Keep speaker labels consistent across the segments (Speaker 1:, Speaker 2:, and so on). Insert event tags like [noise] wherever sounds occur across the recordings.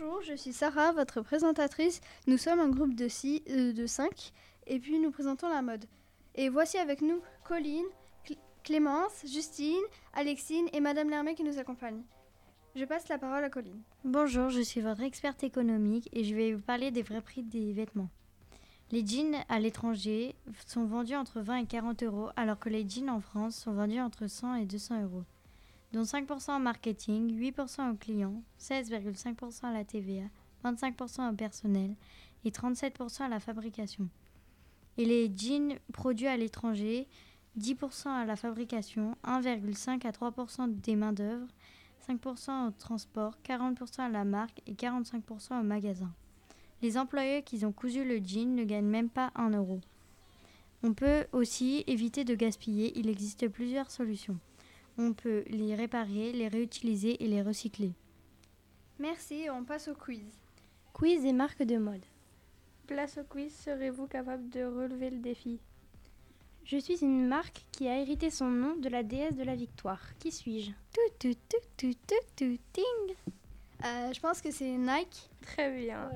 Speaker 1: Bonjour, je suis Sarah, votre présentatrice. Nous sommes un groupe de, six, euh, de 5 et puis nous présentons la mode. Et voici avec nous Colline, Cl- Clémence, Justine, Alexine et Madame Lermet qui nous accompagnent. Je passe la parole à Colline.
Speaker 2: Bonjour, je suis votre experte économique et je vais vous parler des vrais prix des vêtements. Les jeans à l'étranger sont vendus entre 20 et 40 euros, alors que les jeans en France sont vendus entre 100 et 200 euros, dont 5% en marketing, 8% aux clients, 16,5% à la TVA, 25% au personnel et 37% à la fabrication. Et les jeans produits à l'étranger, 10% à la fabrication, 1,5 à 3% des main-d'œuvre, 5% au transport, 40% à la marque et 45% au magasin. Les employés qui ont cousu le jean ne gagnent même pas 1 euro. On peut aussi éviter de gaspiller, il existe plusieurs solutions. On peut les réparer, les réutiliser et les recycler.
Speaker 1: Merci, on passe au quiz.
Speaker 3: Quiz et marque de mode.
Speaker 4: Place au quiz, serez-vous capable de relever le défi?
Speaker 3: Je suis une marque qui a hérité son nom de la déesse de la victoire. Qui suis-je?
Speaker 2: Tout, tout, tout, tout, tout, tout, ting.
Speaker 1: Euh, je pense que c'est Nike.
Speaker 4: Très bien.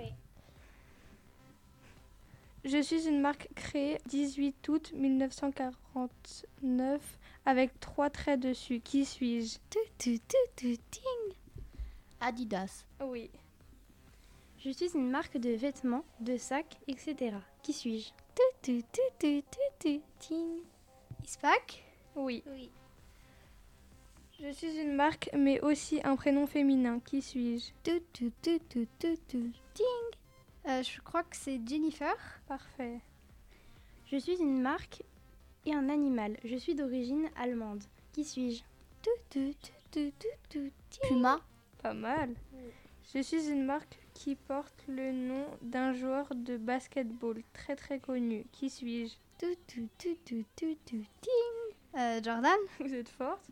Speaker 4: Je suis une marque créée 18 août 1949 avec trois traits dessus. Qui suis-je.
Speaker 5: Adidas.
Speaker 4: Oui.
Speaker 3: Je suis une marque de vêtements, de sacs, etc. Qui suis-je.
Speaker 1: Ispac.
Speaker 4: Oui. Je suis une marque mais aussi un prénom féminin. Qui suis-je
Speaker 2: ting.
Speaker 1: Euh, je crois que c'est Jennifer.
Speaker 4: Parfait.
Speaker 3: Je suis une marque et un animal. Je suis d'origine allemande. Qui suis-je?
Speaker 2: Tout, tout, tout, tout, tout, tout, ting.
Speaker 5: Puma.
Speaker 4: Pas mal. Je suis une marque qui porte le nom d'un joueur de basketball très très connu. Qui suis-je?
Speaker 2: Tout, tout, tout, tout, tout, tout, ting.
Speaker 1: Euh, Jordan. [laughs]
Speaker 4: Vous êtes forte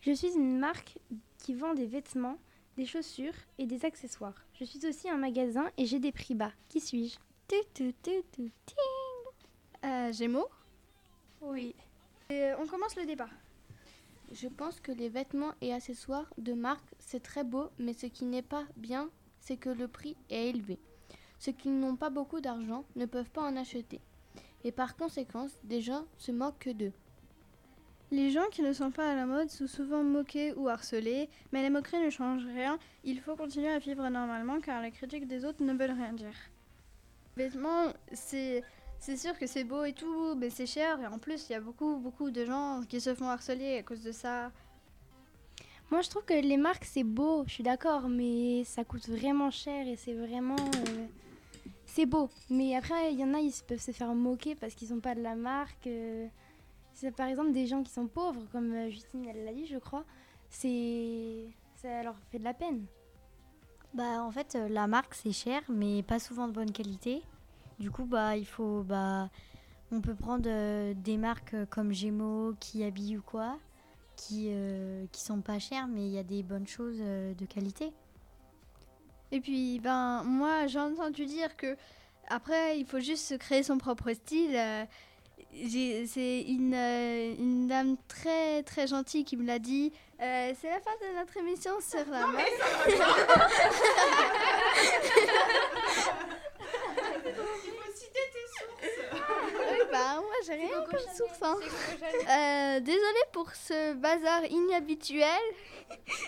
Speaker 3: Je suis une marque qui vend des vêtements, des chaussures et des accessoires. Je suis aussi un magasin et j'ai des prix bas. Qui suis-je?
Speaker 1: Euh, Gémeaux?
Speaker 4: Oui.
Speaker 1: Et, euh, on commence le débat.
Speaker 5: Je pense que les vêtements et accessoires de marque, c'est très beau, mais ce qui n'est pas bien, c'est que le prix est élevé. Ceux qui n'ont pas beaucoup d'argent ne peuvent pas en acheter. Et par conséquent, des gens se moquent d'eux.
Speaker 1: Les gens qui ne sont pas à la mode sont souvent moqués ou harcelés, mais les moqueries ne changent rien. Il faut continuer à vivre normalement car les critiques des autres ne veulent rien dire. Vêtements, c'est c'est sûr que c'est beau et tout, mais c'est cher et en plus il y a beaucoup beaucoup de gens qui se font harceler à cause de ça.
Speaker 3: Moi, je trouve que les marques, c'est beau, je suis d'accord, mais ça coûte vraiment cher et c'est vraiment. euh, c'est beau. Mais après, il y en a, ils se- peuvent se faire moquer parce qu'ils n'ont pas de la marque. euh. C'est par exemple des gens qui sont pauvres, comme euh, Justine, elle l'a dit, je crois. C'est. Ça leur fait de la peine.
Speaker 2: Bah en fait euh, la marque c'est cher mais pas souvent de bonne qualité. Du coup bah il faut bah on peut prendre euh, des marques comme Gémeaux, qui habillent ou quoi, qui euh, qui sont pas chères mais il y a des bonnes choses euh, de qualité.
Speaker 1: Et puis ben moi j'ai entendu dire que après il faut juste se créer son propre style. C'est une, euh, une dame très très gentille qui me l'a dit. Euh, c'est la fin de notre émission sur la mode. [laughs] Oui, bah moi j'ai rien comme source. hein. Euh, désolée pour ce bazar inhabituel.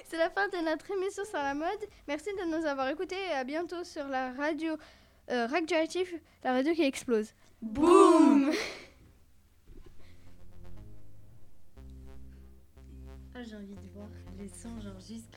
Speaker 1: C'est la fin de notre émission sur la mode. Merci de nous avoir écoutés et à bientôt sur la radio euh, Radioactive, la radio qui explose. Boum [laughs]
Speaker 2: envie de voir les sons genre juste